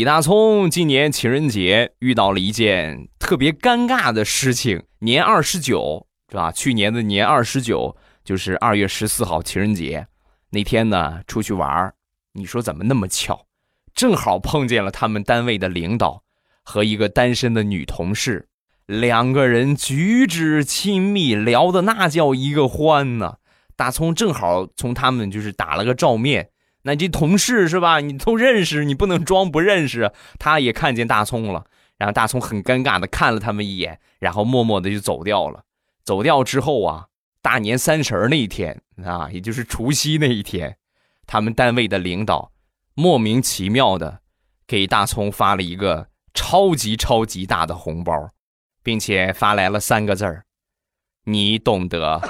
李大聪今年情人节遇到了一件特别尴尬的事情，年二十九是吧？去年的年二十九就是二月十四号情人节那天呢，出去玩你说怎么那么巧，正好碰见了他们单位的领导和一个单身的女同事，两个人举止亲密，聊的那叫一个欢呐。大葱正好从他们就是打了个照面。那这同事是吧？你都认识，你不能装不认识。他也看见大葱了，然后大葱很尴尬的看了他们一眼，然后默默的就走掉了。走掉之后啊，大年三十那一天啊，也就是除夕那一天，他们单位的领导莫名其妙的给大葱发了一个超级超级大的红包，并且发来了三个字儿：“你懂得。”